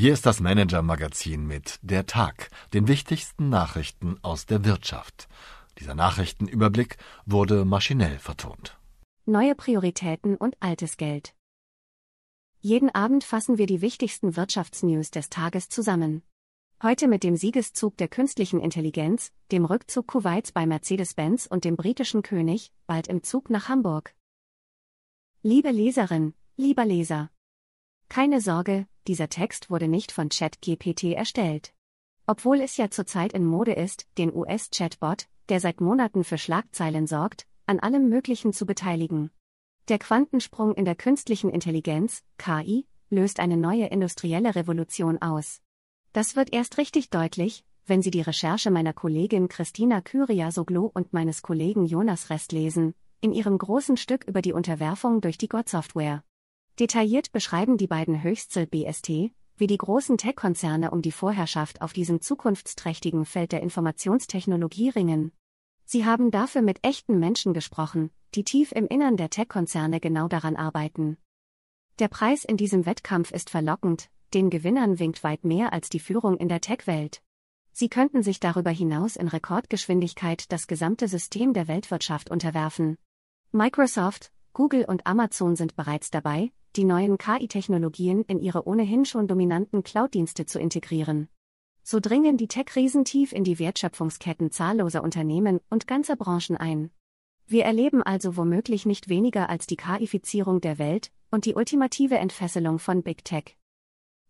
Hier ist das Manager-Magazin mit Der Tag, den wichtigsten Nachrichten aus der Wirtschaft. Dieser Nachrichtenüberblick wurde maschinell vertont. Neue Prioritäten und altes Geld. Jeden Abend fassen wir die wichtigsten Wirtschaftsnews des Tages zusammen. Heute mit dem Siegeszug der künstlichen Intelligenz, dem Rückzug Kuwaits bei Mercedes-Benz und dem britischen König, bald im Zug nach Hamburg. Liebe Leserin, lieber Leser. Keine Sorge, dieser Text wurde nicht von ChatGPT erstellt. Obwohl es ja zurzeit in Mode ist, den US-Chatbot, der seit Monaten für Schlagzeilen sorgt, an allem Möglichen zu beteiligen. Der Quantensprung in der künstlichen Intelligenz, KI, löst eine neue industrielle Revolution aus. Das wird erst richtig deutlich, wenn Sie die Recherche meiner Kollegin Christina Kyriasoglu und meines Kollegen Jonas Rest lesen, in ihrem großen Stück über die Unterwerfung durch die God-Software. Detailliert beschreiben die beiden Höchstel BST, wie die großen Tech-Konzerne um die Vorherrschaft auf diesem zukunftsträchtigen Feld der Informationstechnologie ringen. Sie haben dafür mit echten Menschen gesprochen, die tief im Innern der Tech-Konzerne genau daran arbeiten. Der Preis in diesem Wettkampf ist verlockend, den Gewinnern winkt weit mehr als die Führung in der Tech-Welt. Sie könnten sich darüber hinaus in Rekordgeschwindigkeit das gesamte System der Weltwirtschaft unterwerfen. Microsoft, Google und Amazon sind bereits dabei, die neuen KI-Technologien in ihre ohnehin schon dominanten Cloud-Dienste zu integrieren. So dringen die Tech-Riesen tief in die Wertschöpfungsketten zahlloser Unternehmen und ganzer Branchen ein. Wir erleben also womöglich nicht weniger als die KI-Fizierung der Welt und die ultimative Entfesselung von Big Tech.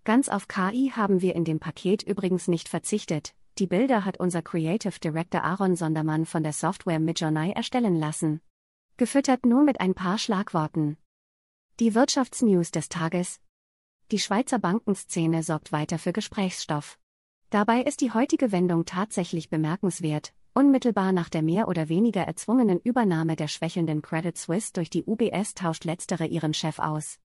Ganz auf KI haben wir in dem Paket übrigens nicht verzichtet. Die Bilder hat unser Creative Director Aaron Sondermann von der Software Midjourney erstellen lassen. Gefüttert nur mit ein paar Schlagworten. Die Wirtschaftsnews des Tages. Die Schweizer Bankenszene sorgt weiter für Gesprächsstoff. Dabei ist die heutige Wendung tatsächlich bemerkenswert. Unmittelbar nach der mehr oder weniger erzwungenen Übernahme der schwächelnden Credit Suisse durch die UBS tauscht letztere ihren Chef aus.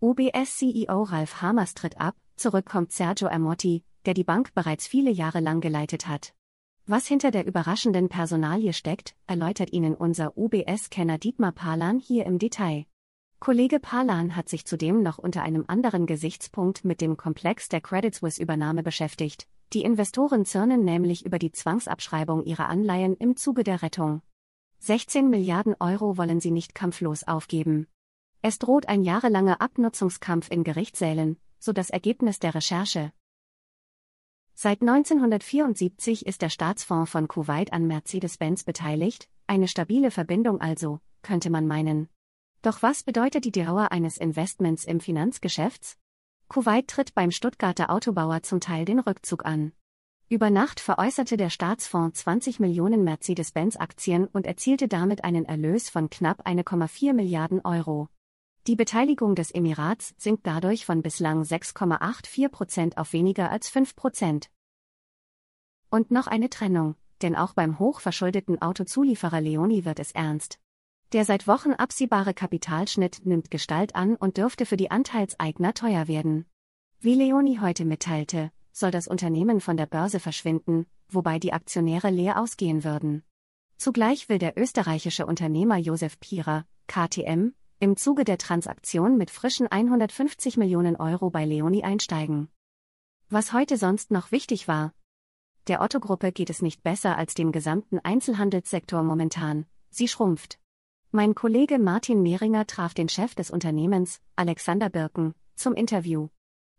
UBS-CEO Ralf Hamers tritt ab, zurück kommt Sergio Amotti, der die Bank bereits viele Jahre lang geleitet hat. Was hinter der überraschenden Personalie steckt, erläutert Ihnen unser UBS-Kenner Dietmar Palan hier im Detail. Kollege Palan hat sich zudem noch unter einem anderen Gesichtspunkt mit dem Komplex der Credit Suisse-Übernahme beschäftigt. Die Investoren zürnen nämlich über die Zwangsabschreibung ihrer Anleihen im Zuge der Rettung. 16 Milliarden Euro wollen sie nicht kampflos aufgeben. Es droht ein jahrelanger Abnutzungskampf in Gerichtssälen, so das Ergebnis der Recherche. Seit 1974 ist der Staatsfonds von Kuwait an Mercedes-Benz beteiligt, eine stabile Verbindung also, könnte man meinen. Doch was bedeutet die Dauer eines Investments im Finanzgeschäfts? Kuwait tritt beim Stuttgarter Autobauer zum Teil den Rückzug an. Über Nacht veräußerte der Staatsfonds 20 Millionen Mercedes-Benz-Aktien und erzielte damit einen Erlös von knapp 1,4 Milliarden Euro. Die Beteiligung des Emirats sinkt dadurch von bislang 6,84 Prozent auf weniger als 5 Prozent. Und noch eine Trennung, denn auch beim hochverschuldeten Autozulieferer Leoni wird es ernst. Der seit Wochen absehbare Kapitalschnitt nimmt Gestalt an und dürfte für die Anteilseigner teuer werden. Wie Leoni heute mitteilte, soll das Unternehmen von der Börse verschwinden, wobei die Aktionäre leer ausgehen würden. Zugleich will der österreichische Unternehmer Josef Pierer, KTM, im Zuge der Transaktion mit frischen 150 Millionen Euro bei Leoni einsteigen. Was heute sonst noch wichtig war. Der Otto-Gruppe geht es nicht besser als dem gesamten Einzelhandelssektor momentan, sie schrumpft. Mein Kollege Martin Mehringer traf den Chef des Unternehmens, Alexander Birken, zum Interview.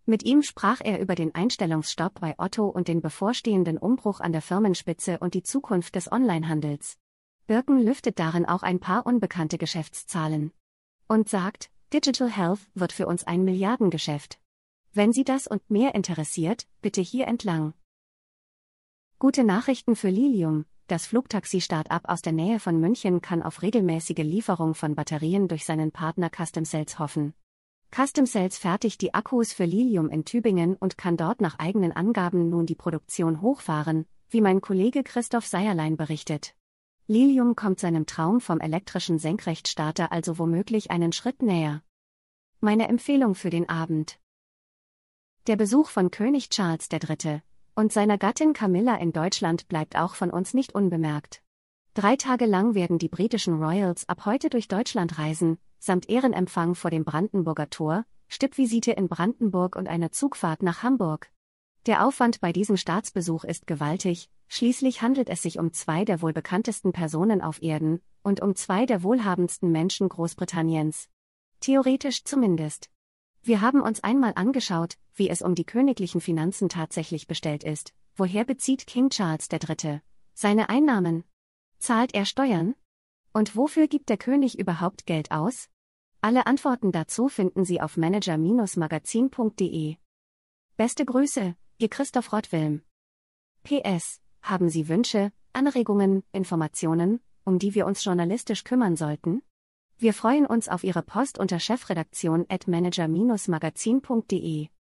Mit ihm sprach er über den Einstellungsstopp bei Otto und den bevorstehenden Umbruch an der Firmenspitze und die Zukunft des Onlinehandels. Birken lüftet darin auch ein paar unbekannte Geschäftszahlen. Und sagt, Digital Health wird für uns ein Milliardengeschäft. Wenn Sie das und mehr interessiert, bitte hier entlang. Gute Nachrichten für Lilium, das Flugtaxi-Start-up aus der Nähe von München kann auf regelmäßige Lieferung von Batterien durch seinen Partner Custom Cells hoffen. Custom Cells fertigt die Akkus für Lilium in Tübingen und kann dort nach eigenen Angaben nun die Produktion hochfahren, wie mein Kollege Christoph Seierlein berichtet. Lilium kommt seinem Traum vom elektrischen Senkrechtstarter also womöglich einen Schritt näher. Meine Empfehlung für den Abend. Der Besuch von König Charles III und seiner Gattin Camilla in Deutschland bleibt auch von uns nicht unbemerkt. Drei Tage lang werden die britischen Royals ab heute durch Deutschland reisen, samt Ehrenempfang vor dem Brandenburger Tor, Stippvisite in Brandenburg und eine Zugfahrt nach Hamburg. Der Aufwand bei diesem Staatsbesuch ist gewaltig, schließlich handelt es sich um zwei der wohl bekanntesten Personen auf Erden und um zwei der wohlhabendsten Menschen Großbritanniens. Theoretisch zumindest. Wir haben uns einmal angeschaut, wie es um die königlichen Finanzen tatsächlich bestellt ist. Woher bezieht King Charles III. seine Einnahmen? Zahlt er Steuern? Und wofür gibt der König überhaupt Geld aus? Alle Antworten dazu finden Sie auf manager-magazin.de. Beste Grüße, Ihr Christoph Rottwilm. PS. Haben Sie Wünsche, Anregungen, Informationen, um die wir uns journalistisch kümmern sollten? Wir freuen uns auf Ihre Post unter chefredaktion at manager-magazin.de.